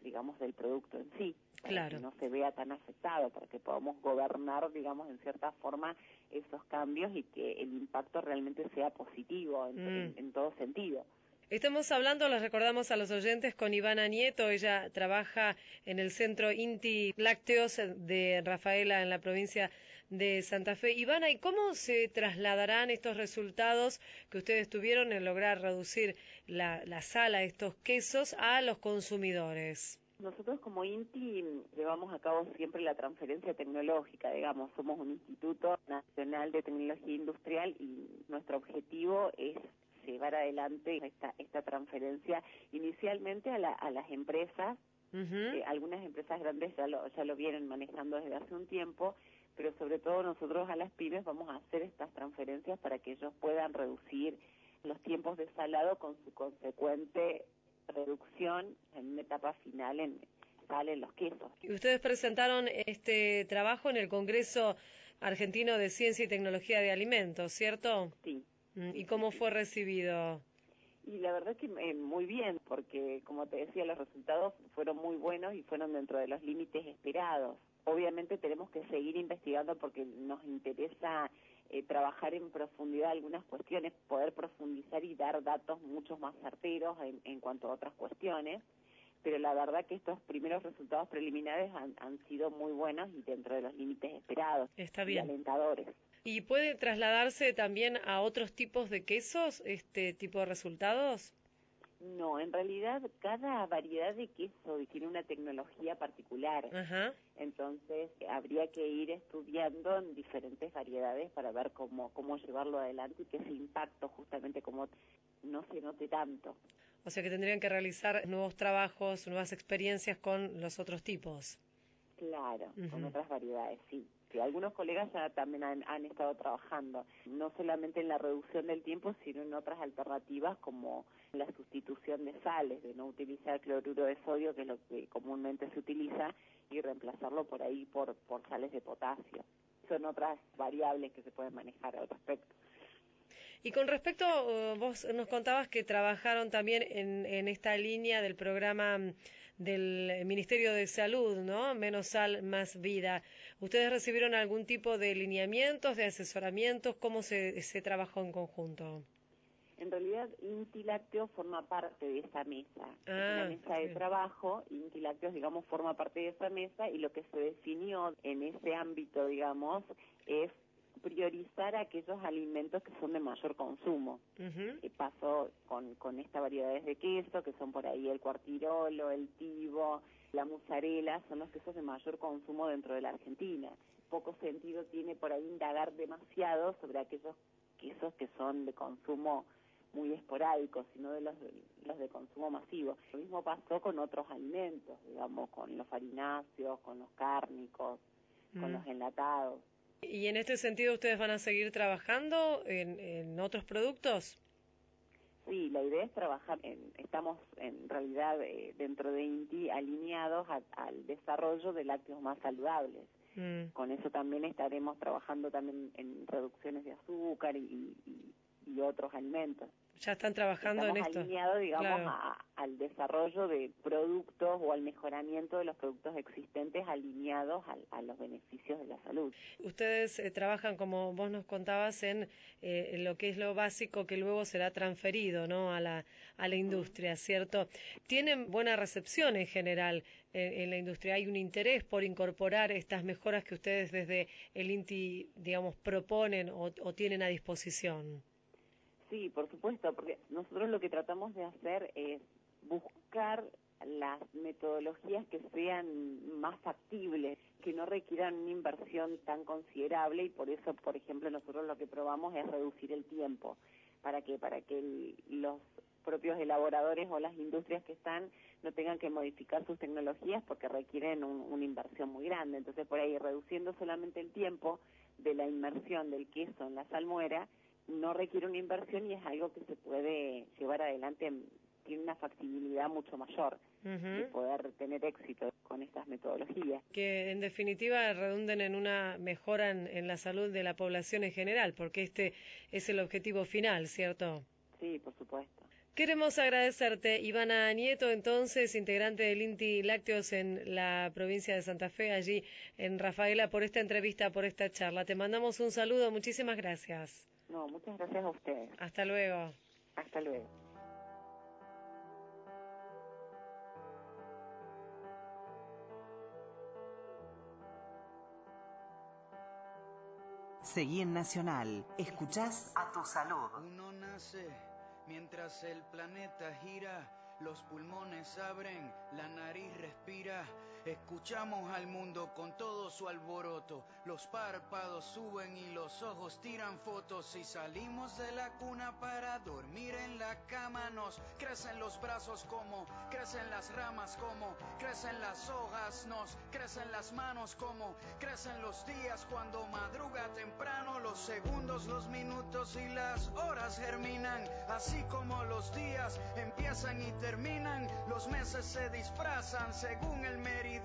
digamos, del producto en sí, para Claro. que no se vea tan afectado, para que podamos gobernar, digamos, en cierta forma esos cambios y que el impacto realmente sea positivo en, Mm. en- en todo sentido. Estamos hablando, les recordamos a los oyentes, con Ivana Nieto. Ella trabaja en el centro Inti Lácteos de Rafaela en la provincia de Santa Fe. Ivana, ¿y cómo se trasladarán estos resultados que ustedes tuvieron en lograr reducir la, la sal a estos quesos a los consumidores? Nosotros como INTI llevamos a cabo siempre la transferencia tecnológica, digamos, somos un Instituto Nacional de Tecnología Industrial y nuestro objetivo es llevar adelante esta, esta transferencia inicialmente a, la- a las empresas, eh, algunas empresas grandes ya lo, ya lo vienen manejando desde hace un tiempo, pero sobre todo nosotros a las pymes vamos a hacer estas transferencias para que ellos puedan reducir los tiempos de salado con su consecuente reducción en una etapa final en sal en los quesos. Y Ustedes presentaron este trabajo en el Congreso Argentino de Ciencia y Tecnología de Alimentos, ¿cierto? Sí. Mm, ¿Y cómo fue recibido? Y la verdad que eh, muy bien, porque como te decía, los resultados fueron muy buenos y fueron dentro de los límites esperados. Obviamente tenemos que seguir investigando porque nos interesa eh, trabajar en profundidad algunas cuestiones, poder profundizar y dar datos mucho más certeros en, en cuanto a otras cuestiones. pero la verdad que estos primeros resultados preliminares han, han sido muy buenos y dentro de los límites esperados Está y bien. alentadores. ¿Y puede trasladarse también a otros tipos de quesos este tipo de resultados? No, en realidad cada variedad de queso tiene una tecnología particular. Ajá. Entonces habría que ir estudiando en diferentes variedades para ver cómo, cómo llevarlo adelante y que ese impacto justamente como no se note tanto. O sea que tendrían que realizar nuevos trabajos, nuevas experiencias con los otros tipos. Claro, con otras variedades, sí. Sí, algunos colegas ya también han, estado trabajando, no solamente en la reducción del tiempo, sino en otras alternativas como la sustitución de sales, de no utilizar cloruro de sodio, que es lo que comúnmente se utiliza, y reemplazarlo por ahí por, por sales de potasio. Son otras variables que se pueden manejar al respecto. Y con respecto, eh, vos nos contabas que trabajaron también en, en esta línea del programa del Ministerio de Salud, ¿no? Menos sal, más vida. ¿Ustedes recibieron algún tipo de lineamientos, de asesoramientos? ¿Cómo se, se trabajó en conjunto? En realidad, Inti Lácteo forma parte de esa mesa. es Ah, una mesa de trabajo, Inti Lácteos, digamos, forma parte de esa mesa y lo que se definió en ese ámbito, digamos, es priorizar aquellos alimentos que son de mayor consumo. Que pasó con, con estas variedades de queso, que son por ahí el cuartirolo, el tibo, la mozzarella, son los quesos de mayor consumo dentro de la Argentina. Poco sentido tiene por ahí indagar demasiado sobre aquellos quesos que son de consumo muy esporádico, sino de los, los de consumo masivo. Lo mismo pasó con otros alimentos, digamos, con los farináceos, con los cárnicos, con Mm. los enlatados. ¿Y en este sentido ustedes van a seguir trabajando en, en otros productos? Sí, la idea es trabajar, en, estamos en realidad eh, dentro de INTI alineados a- al desarrollo de lácteos más saludables. Mm. Con eso también estaremos trabajando también en reducciones de azúcar y, y- y otros alimentos. Ya están trabajando Estamos en esto. alineados, digamos, Claro. a- al desarrollo de productos o al mejoramiento de los productos existentes alineados al- a, los beneficios de la salud. Ustedes eh, trabajan, como vos nos contabas, en, eh, lo que es lo básico que luego será transferido ¿no? a, la, a la industria, ¿cierto? Tienen buena recepción en general en, en la industria. Hay un interés por incorporar estas mejoras que ustedes desde el INTI, digamos, proponen o, o tienen a disposición. Sí, por supuesto, porque nosotros lo que tratamos de hacer es buscar las metodologías que sean más factibles, que no requieran una inversión tan considerable y por eso, por ejemplo, nosotros lo que probamos es reducir el tiempo. ¿Para qué? Para que el- los propios elaboradores o las industrias que están no tengan que modificar sus tecnologías porque requieren un- una inversión muy grande. Entonces, por ahí, reduciendo solamente el tiempo de la inmersión del queso en la salmuera, no requiere una inversión y es algo que se puede llevar adelante, tiene una factibilidad mucho mayor de Ujú. poder tener éxito con estas metodologías. Que en definitiva redunden en una mejora en, en la salud de la población en general, porque este es el objetivo final, ¿cierto? Sí, por supuesto. Queremos agradecerte, Ivana Nieto, entonces, integrante del INTI Lácteos en la provincia de Santa Fe, allí en Rafaela, por esta entrevista, por esta charla. Te mandamos un saludo, muchísimas gracias. No, muchas gracias a ustedes. Hasta luego. Hasta luego. Seguí en Nacional. Escuchás a tu salud. Uno nace mientras el planeta gira, los pulmones abren, la nariz respira. Escuchamos al mundo con todo su alboroto, los párpados suben y los ojos tiran fotos. Si salimos de la cuna para dormir en la cama, nos crecen los brazos como crecen las ramas, como crecen las hojas, nos crecen las manos, como crecen los días. Cuando madruga temprano, los segundos, los minutos y las horas germinan, así como los días empiezan y terminan, los meses se disfrazan según el meridiano,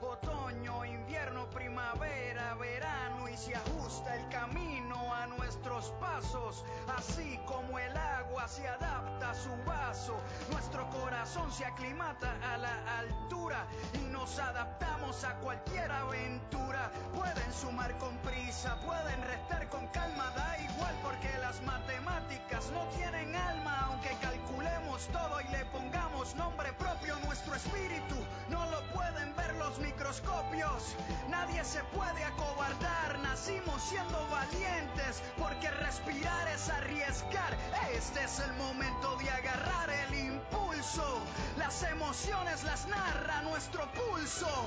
otoño, invierno, primavera, verano y se ajusta el camino a nuestros pasos, así como el agua se adapta a su vaso, nuestro corazón se aclimata a la altura y nos adaptamos a cualquier aventura. Pueden sumar con prisa, pueden restar con calma, da igual porque las matemáticas no tienen alma, aunque calculemos todo y le pongamos nombre propio, nuestro microscopios. Nadie se puede acobardar, nacimos siendo valientes, porque respirar es arriesgar. Este es el momento de agarrar el impulso. Las emociones las narra nuestro pulso.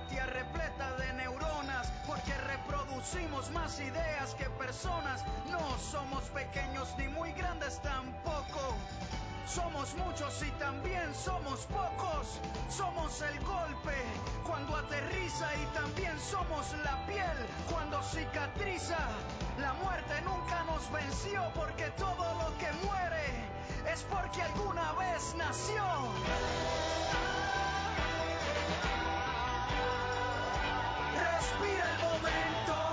producimos más ideas que personas. No somos pequeños ni muy grandes tampoco. Somos muchos y también somos pocos. Somos el golpe cuando aterriza y también somos la piel cuando cicatriza. La muerte nunca nos venció porque todo lo que muere es porque alguna vez nació. Respira el momento.